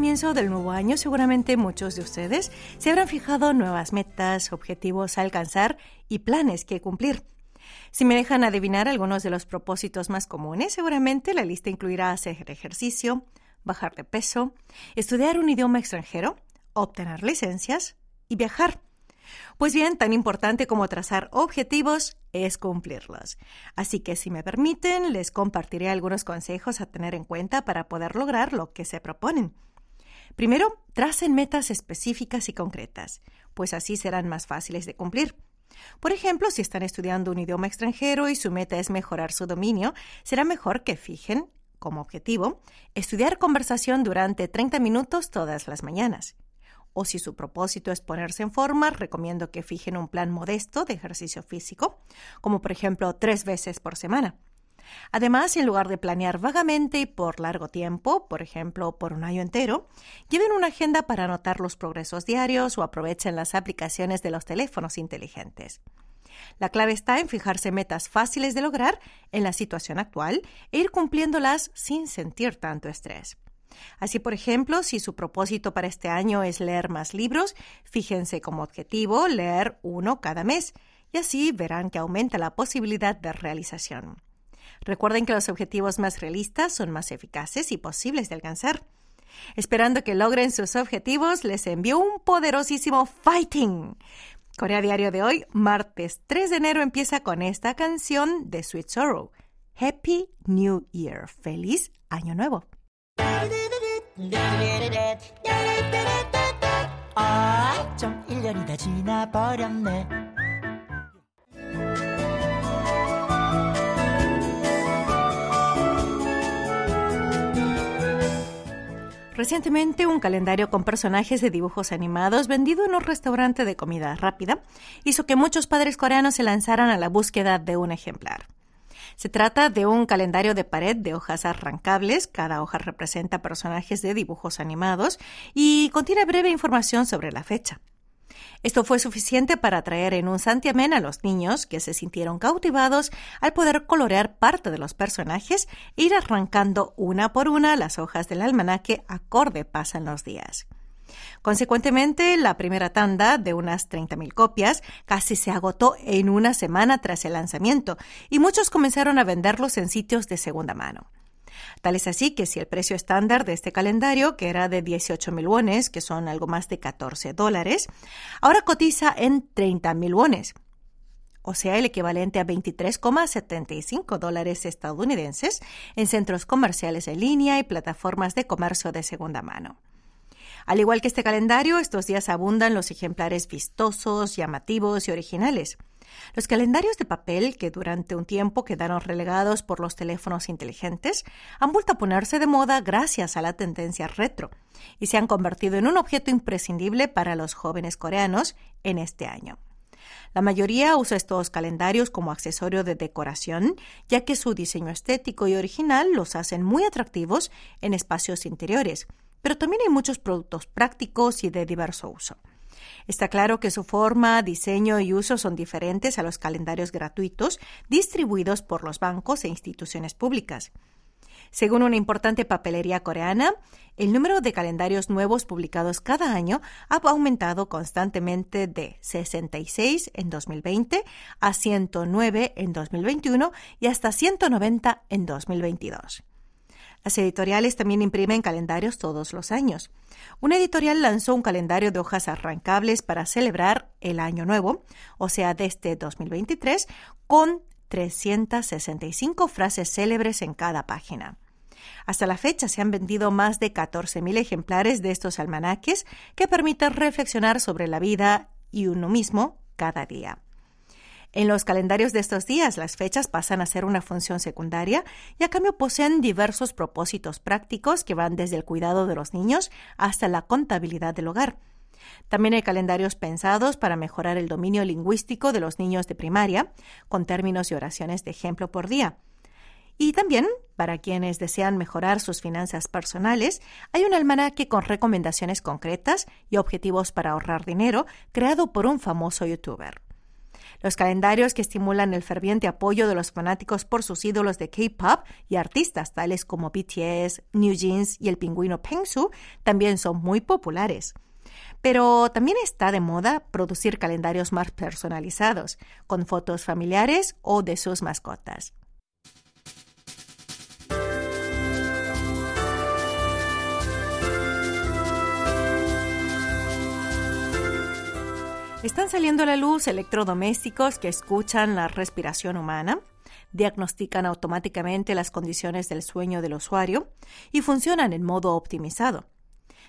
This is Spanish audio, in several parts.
comienzo del nuevo año, seguramente muchos de ustedes se habrán fijado nuevas metas, objetivos a alcanzar y planes que cumplir. Si me dejan adivinar algunos de los propósitos más comunes, seguramente la lista incluirá hacer ejercicio, bajar de peso, estudiar un idioma extranjero, obtener licencias y viajar. Pues bien, tan importante como trazar objetivos es cumplirlos. Así que si me permiten, les compartiré algunos consejos a tener en cuenta para poder lograr lo que se proponen. Primero, tracen metas específicas y concretas, pues así serán más fáciles de cumplir. Por ejemplo, si están estudiando un idioma extranjero y su meta es mejorar su dominio, será mejor que fijen como objetivo estudiar conversación durante 30 minutos todas las mañanas. O si su propósito es ponerse en forma, recomiendo que fijen un plan modesto de ejercicio físico, como por ejemplo tres veces por semana. Además, en lugar de planear vagamente por largo tiempo, por ejemplo, por un año entero, lleven una agenda para anotar los progresos diarios o aprovechen las aplicaciones de los teléfonos inteligentes. La clave está en fijarse metas fáciles de lograr en la situación actual e ir cumpliéndolas sin sentir tanto estrés. Así, por ejemplo, si su propósito para este año es leer más libros, fíjense como objetivo leer uno cada mes y así verán que aumenta la posibilidad de realización. Recuerden que los objetivos más realistas son más eficaces y posibles de alcanzar. Esperando que logren sus objetivos, les envío un poderosísimo fighting. Corea Diario de hoy, martes 3 de enero, empieza con esta canción de Sweet Sorrow. Happy New Year. Feliz Año Nuevo. Recientemente, un calendario con personajes de dibujos animados vendido en un restaurante de comida rápida hizo que muchos padres coreanos se lanzaran a la búsqueda de un ejemplar. Se trata de un calendario de pared de hojas arrancables. Cada hoja representa personajes de dibujos animados y contiene breve información sobre la fecha. Esto fue suficiente para atraer en un santiamén a los niños que se sintieron cautivados al poder colorear parte de los personajes e ir arrancando una por una las hojas del almanaque acorde pasan los días. Consecuentemente, la primera tanda de unas 30.000 copias casi se agotó en una semana tras el lanzamiento y muchos comenzaron a venderlos en sitios de segunda mano. Tal es así que si el precio estándar de este calendario, que era de 18 mil wones, que son algo más de 14 dólares, ahora cotiza en 30 mil wones, o sea, el equivalente a 23,75 dólares estadounidenses en centros comerciales en línea y plataformas de comercio de segunda mano. Al igual que este calendario, estos días abundan los ejemplares vistosos, llamativos y originales. Los calendarios de papel, que durante un tiempo quedaron relegados por los teléfonos inteligentes, han vuelto a ponerse de moda gracias a la tendencia retro y se han convertido en un objeto imprescindible para los jóvenes coreanos en este año. La mayoría usa estos calendarios como accesorio de decoración, ya que su diseño estético y original los hacen muy atractivos en espacios interiores, pero también hay muchos productos prácticos y de diverso uso. Está claro que su forma, diseño y uso son diferentes a los calendarios gratuitos distribuidos por los bancos e instituciones públicas. Según una importante papelería coreana, el número de calendarios nuevos publicados cada año ha aumentado constantemente de 66 en 2020 a 109 en 2021 y hasta 190 en 2022. Las editoriales también imprimen calendarios todos los años. Una editorial lanzó un calendario de hojas arrancables para celebrar el Año Nuevo, o sea, desde 2023, con 365 frases célebres en cada página. Hasta la fecha se han vendido más de 14.000 ejemplares de estos almanaques que permiten reflexionar sobre la vida y uno mismo cada día. En los calendarios de estos días, las fechas pasan a ser una función secundaria y a cambio poseen diversos propósitos prácticos que van desde el cuidado de los niños hasta la contabilidad del hogar. También hay calendarios pensados para mejorar el dominio lingüístico de los niños de primaria, con términos y oraciones de ejemplo por día. Y también, para quienes desean mejorar sus finanzas personales, hay un almanaque con recomendaciones concretas y objetivos para ahorrar dinero creado por un famoso youtuber. Los calendarios que estimulan el ferviente apoyo de los fanáticos por sus ídolos de K-pop y artistas tales como BTS, New Jeans y el pingüino Pengsu también son muy populares. Pero también está de moda producir calendarios más personalizados, con fotos familiares o de sus mascotas. Están saliendo a la luz electrodomésticos que escuchan la respiración humana, diagnostican automáticamente las condiciones del sueño del usuario y funcionan en modo optimizado.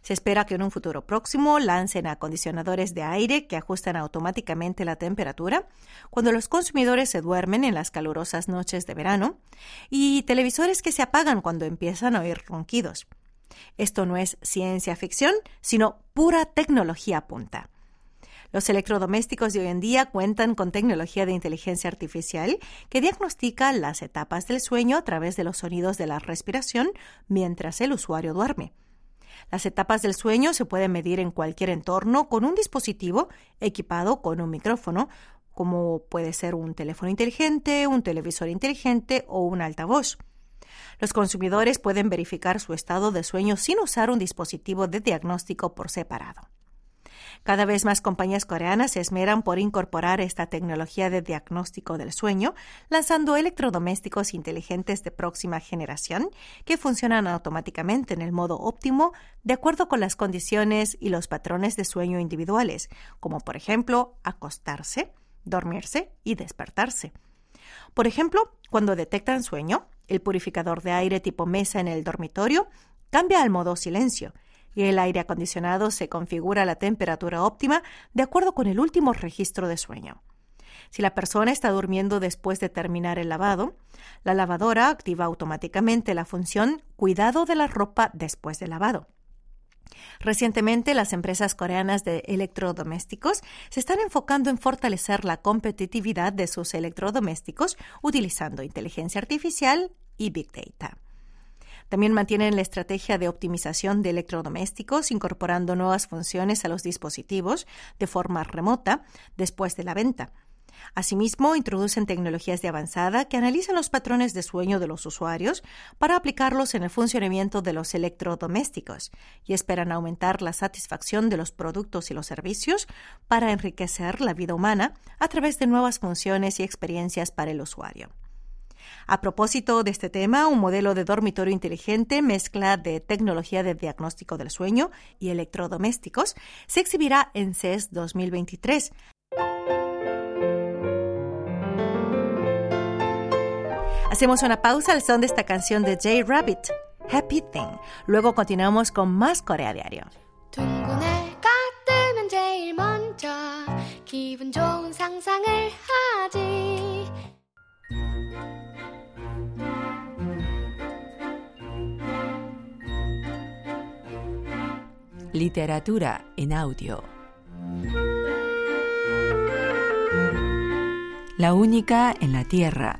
Se espera que en un futuro próximo lancen acondicionadores de aire que ajustan automáticamente la temperatura cuando los consumidores se duermen en las calurosas noches de verano y televisores que se apagan cuando empiezan a oír ronquidos. Esto no es ciencia ficción, sino pura tecnología punta. Los electrodomésticos de hoy en día cuentan con tecnología de inteligencia artificial que diagnostica las etapas del sueño a través de los sonidos de la respiración mientras el usuario duerme. Las etapas del sueño se pueden medir en cualquier entorno con un dispositivo equipado con un micrófono, como puede ser un teléfono inteligente, un televisor inteligente o un altavoz. Los consumidores pueden verificar su estado de sueño sin usar un dispositivo de diagnóstico por separado. Cada vez más compañías coreanas se esmeran por incorporar esta tecnología de diagnóstico del sueño, lanzando electrodomésticos inteligentes de próxima generación que funcionan automáticamente en el modo óptimo de acuerdo con las condiciones y los patrones de sueño individuales, como por ejemplo acostarse, dormirse y despertarse. Por ejemplo, cuando detectan sueño, el purificador de aire tipo mesa en el dormitorio cambia al modo silencio y el aire acondicionado se configura a la temperatura óptima de acuerdo con el último registro de sueño. Si la persona está durmiendo después de terminar el lavado, la lavadora activa automáticamente la función cuidado de la ropa después del lavado. Recientemente, las empresas coreanas de electrodomésticos se están enfocando en fortalecer la competitividad de sus electrodomésticos utilizando inteligencia artificial y Big Data. También mantienen la estrategia de optimización de electrodomésticos, incorporando nuevas funciones a los dispositivos de forma remota después de la venta. Asimismo, introducen tecnologías de avanzada que analizan los patrones de sueño de los usuarios para aplicarlos en el funcionamiento de los electrodomésticos y esperan aumentar la satisfacción de los productos y los servicios para enriquecer la vida humana a través de nuevas funciones y experiencias para el usuario. A propósito de este tema, un modelo de dormitorio inteligente, mezcla de tecnología de diagnóstico del sueño y electrodomésticos, se exhibirá en CES 2023. Hacemos una pausa al son de esta canción de Jay Rabbit, Happy Thing. Luego continuamos con más Corea Diario. Literatura en audio. La única en la Tierra.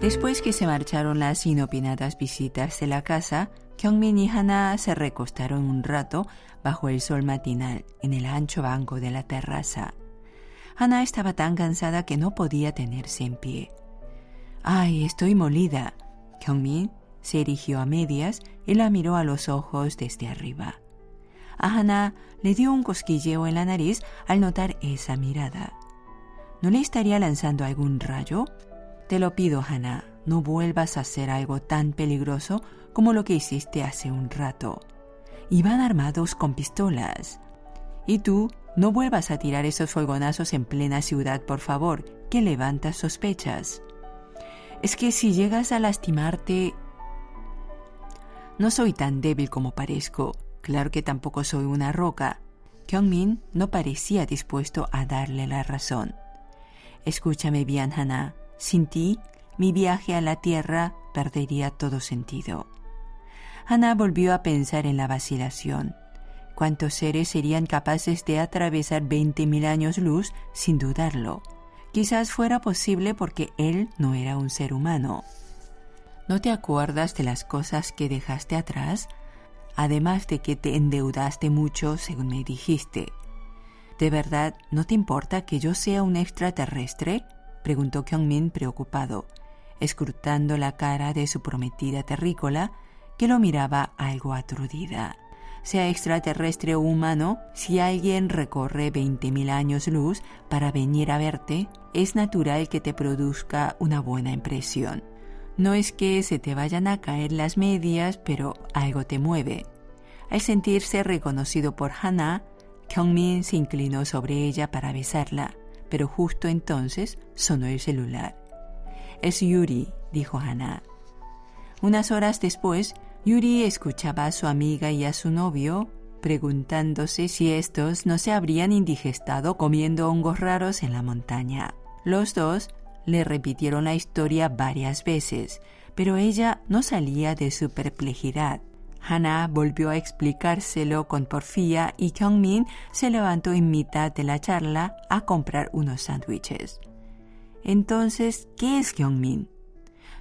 Después que se marcharon las inopinadas visitas de la casa, Kyungmin y Hana se recostaron un rato bajo el sol matinal en el ancho banco de la terraza. Hana estaba tan cansada que no podía tenerse en pie. ¡Ay, estoy molida! Kyungmin se erigió a medias y la miró a los ojos desde arriba. A Hannah le dio un cosquilleo en la nariz al notar esa mirada. ¿No le estaría lanzando algún rayo? Te lo pido, Hannah, no vuelvas a hacer algo tan peligroso como lo que hiciste hace un rato. Iban armados con pistolas. Y tú, no vuelvas a tirar esos folgonazos en plena ciudad, por favor, que levantas sospechas. Es que si llegas a lastimarte, no soy tan débil como parezco. Claro que tampoco soy una roca. Kyungmin no parecía dispuesto a darle la razón. Escúchame bien, Hana. Sin ti, mi viaje a la Tierra perdería todo sentido. Hana volvió a pensar en la vacilación. ¿Cuántos seres serían capaces de atravesar 20.000 años luz sin dudarlo? Quizás fuera posible porque él no era un ser humano. ¿No te acuerdas de las cosas que dejaste atrás? además de que te endeudaste mucho, según me dijiste. ¿De verdad no te importa que yo sea un extraterrestre? preguntó Kyungmin preocupado, escrutando la cara de su prometida terrícola, que lo miraba algo aturdida. Sea extraterrestre o humano, si alguien recorre 20.000 años luz para venir a verte, es natural que te produzca una buena impresión. No es que se te vayan a caer las medias, pero algo te mueve. Al sentirse reconocido por Hana, Kyungmin se inclinó sobre ella para besarla, pero justo entonces sonó el celular. Es Yuri, dijo Hana. Unas horas después, Yuri escuchaba a su amiga y a su novio preguntándose si estos no se habrían indigestado comiendo hongos raros en la montaña. Los dos le repitieron la historia varias veces, pero ella no salía de su perplejidad. Hana volvió a explicárselo con porfía y Kyungmin se levantó en mitad de la charla a comprar unos sándwiches. Entonces, ¿qué es Kyungmin?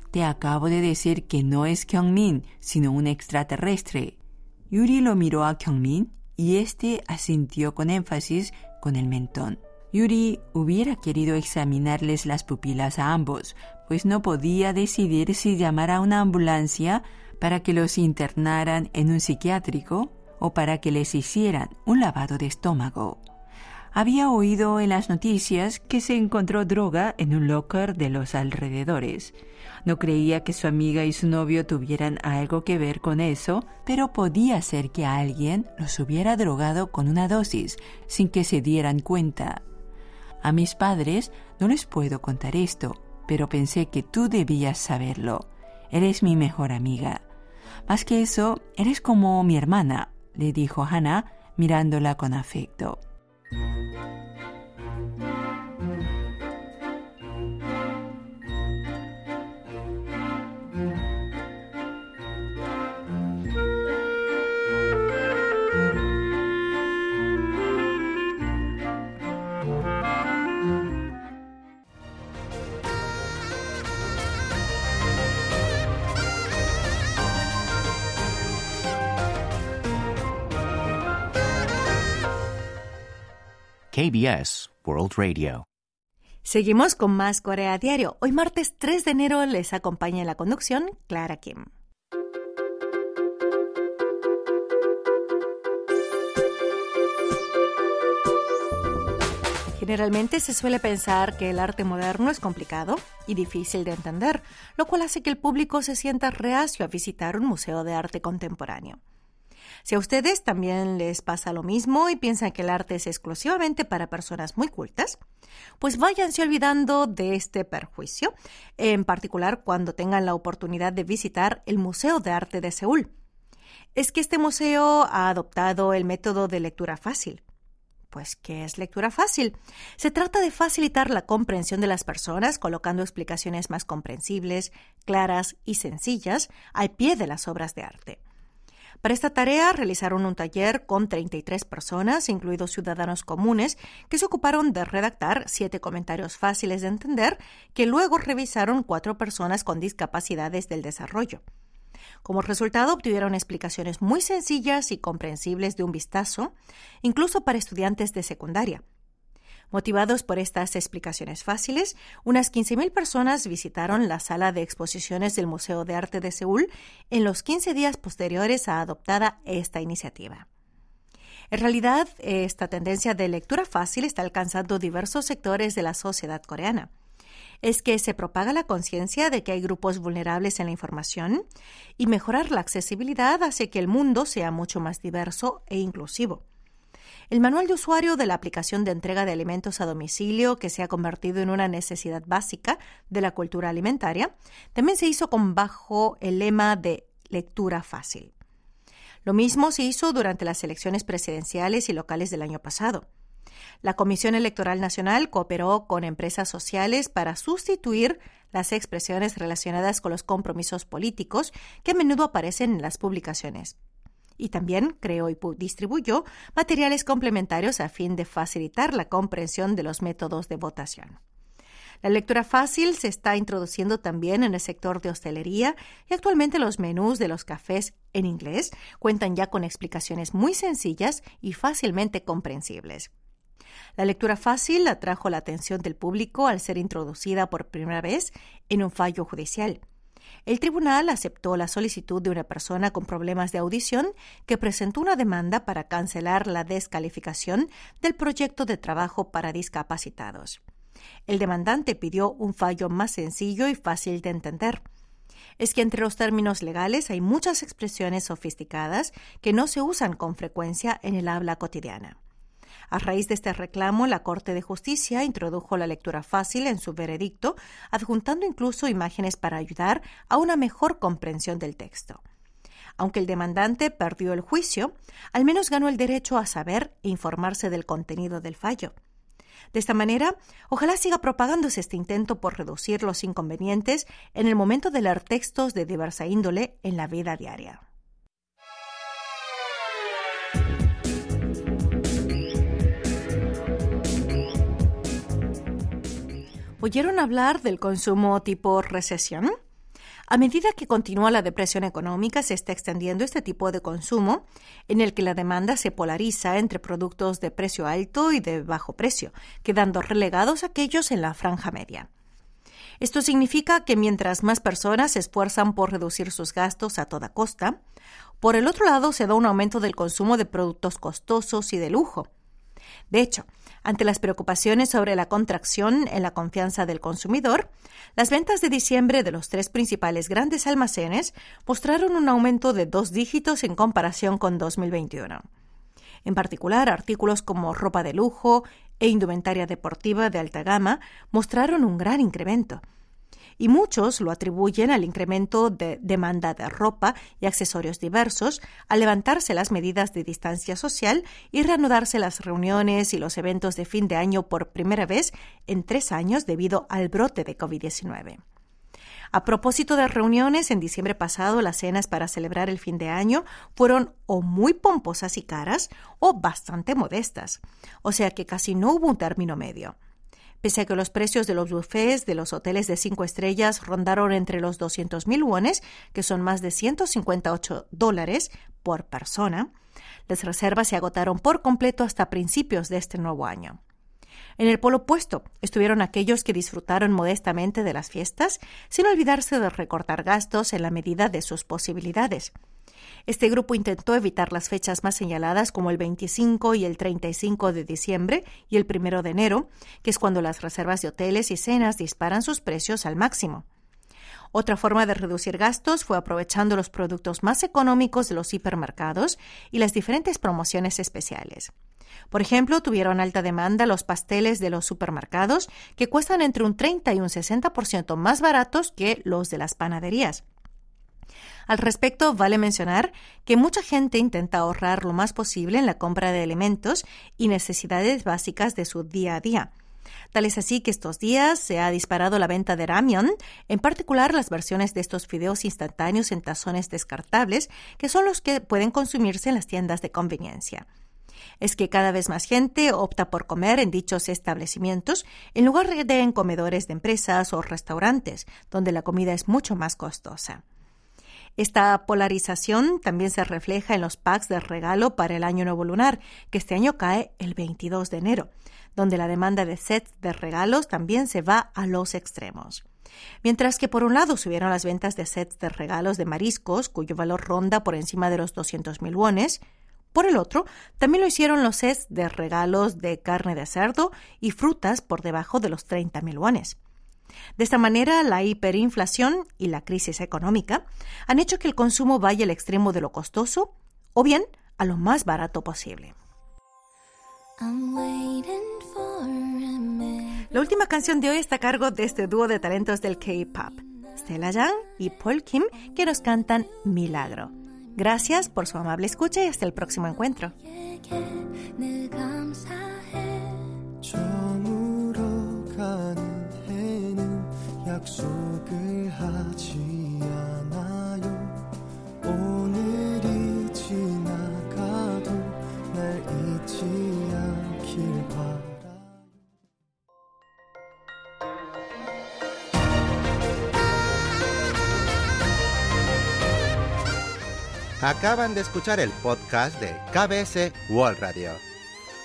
Te acabo de decir que no es Kyungmin, sino un extraterrestre. Yuri lo miró a Kyungmin y este asintió con énfasis con el mentón. Yuri hubiera querido examinarles las pupilas a ambos, pues no podía decidir si llamar a una ambulancia para que los internaran en un psiquiátrico o para que les hicieran un lavado de estómago. Había oído en las noticias que se encontró droga en un locker de los alrededores. No creía que su amiga y su novio tuvieran algo que ver con eso, pero podía ser que alguien los hubiera drogado con una dosis sin que se dieran cuenta. A mis padres no les puedo contar esto, pero pensé que tú debías saberlo. Eres mi mejor amiga. Más que eso, eres como mi hermana, le dijo Hannah mirándola con afecto. KBS World Radio. Seguimos con más Corea Diario. Hoy martes 3 de enero les acompaña en la conducción Clara Kim. Generalmente se suele pensar que el arte moderno es complicado y difícil de entender, lo cual hace que el público se sienta reacio a visitar un museo de arte contemporáneo. Si a ustedes también les pasa lo mismo y piensan que el arte es exclusivamente para personas muy cultas, pues váyanse olvidando de este perjuicio, en particular cuando tengan la oportunidad de visitar el Museo de Arte de Seúl. Es que este museo ha adoptado el método de lectura fácil. Pues, ¿qué es lectura fácil? Se trata de facilitar la comprensión de las personas colocando explicaciones más comprensibles, claras y sencillas al pie de las obras de arte. Para esta tarea realizaron un taller con 33 personas, incluidos ciudadanos comunes, que se ocuparon de redactar siete comentarios fáciles de entender que luego revisaron cuatro personas con discapacidades del desarrollo. Como resultado, obtuvieron explicaciones muy sencillas y comprensibles de un vistazo, incluso para estudiantes de secundaria. Motivados por estas explicaciones fáciles, unas 15.000 personas visitaron la sala de exposiciones del Museo de Arte de Seúl en los 15 días posteriores a adoptada esta iniciativa. En realidad, esta tendencia de lectura fácil está alcanzando diversos sectores de la sociedad coreana. Es que se propaga la conciencia de que hay grupos vulnerables en la información y mejorar la accesibilidad hace que el mundo sea mucho más diverso e inclusivo. El manual de usuario de la aplicación de entrega de alimentos a domicilio, que se ha convertido en una necesidad básica de la cultura alimentaria, también se hizo con bajo el lema de lectura fácil. Lo mismo se hizo durante las elecciones presidenciales y locales del año pasado. La Comisión Electoral Nacional cooperó con empresas sociales para sustituir las expresiones relacionadas con los compromisos políticos que a menudo aparecen en las publicaciones y también creó y distribuyó materiales complementarios a fin de facilitar la comprensión de los métodos de votación. La lectura fácil se está introduciendo también en el sector de hostelería y actualmente los menús de los cafés en inglés cuentan ya con explicaciones muy sencillas y fácilmente comprensibles. La lectura fácil atrajo la atención del público al ser introducida por primera vez en un fallo judicial. El tribunal aceptó la solicitud de una persona con problemas de audición que presentó una demanda para cancelar la descalificación del proyecto de trabajo para discapacitados. El demandante pidió un fallo más sencillo y fácil de entender. Es que entre los términos legales hay muchas expresiones sofisticadas que no se usan con frecuencia en el habla cotidiana. A raíz de este reclamo, la Corte de Justicia introdujo la lectura fácil en su veredicto, adjuntando incluso imágenes para ayudar a una mejor comprensión del texto. Aunque el demandante perdió el juicio, al menos ganó el derecho a saber e informarse del contenido del fallo. De esta manera, ojalá siga propagándose este intento por reducir los inconvenientes en el momento de leer textos de diversa índole en la vida diaria. ¿Oyeron hablar del consumo tipo recesión? A medida que continúa la depresión económica, se está extendiendo este tipo de consumo en el que la demanda se polariza entre productos de precio alto y de bajo precio, quedando relegados aquellos en la franja media. Esto significa que mientras más personas se esfuerzan por reducir sus gastos a toda costa, por el otro lado se da un aumento del consumo de productos costosos y de lujo. De hecho, ante las preocupaciones sobre la contracción en la confianza del consumidor, las ventas de diciembre de los tres principales grandes almacenes mostraron un aumento de dos dígitos en comparación con 2021. En particular, artículos como ropa de lujo e indumentaria deportiva de alta gama mostraron un gran incremento y muchos lo atribuyen al incremento de demanda de ropa y accesorios diversos, al levantarse las medidas de distancia social y reanudarse las reuniones y los eventos de fin de año por primera vez en tres años debido al brote de COVID-19. A propósito de reuniones, en diciembre pasado las cenas para celebrar el fin de año fueron o muy pomposas y caras o bastante modestas, o sea que casi no hubo un término medio. Pese a que los precios de los buffets de los hoteles de cinco estrellas rondaron entre los 200.000 wones, que son más de 158 dólares por persona, las reservas se agotaron por completo hasta principios de este nuevo año. En el polo opuesto estuvieron aquellos que disfrutaron modestamente de las fiestas, sin olvidarse de recortar gastos en la medida de sus posibilidades. Este grupo intentó evitar las fechas más señaladas como el 25 y el 35 de diciembre y el 1 de enero, que es cuando las reservas de hoteles y cenas disparan sus precios al máximo. Otra forma de reducir gastos fue aprovechando los productos más económicos de los hipermercados y las diferentes promociones especiales. Por ejemplo, tuvieron alta demanda los pasteles de los supermercados, que cuestan entre un 30 y un 60% más baratos que los de las panaderías. Al respecto, vale mencionar que mucha gente intenta ahorrar lo más posible en la compra de alimentos y necesidades básicas de su día a día. Tal es así que estos días se ha disparado la venta de ramion, en particular las versiones de estos fideos instantáneos en tazones descartables, que son los que pueden consumirse en las tiendas de conveniencia. Es que cada vez más gente opta por comer en dichos establecimientos en lugar de en comedores de empresas o restaurantes, donde la comida es mucho más costosa. Esta polarización también se refleja en los packs de regalo para el Año Nuevo Lunar, que este año cae el 22 de enero, donde la demanda de sets de regalos también se va a los extremos. Mientras que por un lado subieron las ventas de sets de regalos de mariscos, cuyo valor ronda por encima de los 200.000 wones, por el otro, también lo hicieron los sets de regalos de carne de cerdo y frutas por debajo de los 30.000 wones. De esta manera, la hiperinflación y la crisis económica han hecho que el consumo vaya al extremo de lo costoso o bien a lo más barato posible. La última canción de hoy está a cargo de este dúo de talentos del K-pop, Stella Young y Paul Kim, que nos cantan Milagro. Gracias por su amable escucha y hasta el próximo encuentro. 약속을 하지 않아요 오늘이 지나가도 날 잊지 않길 Acaban de escuchar el podcast de KBS World Radio.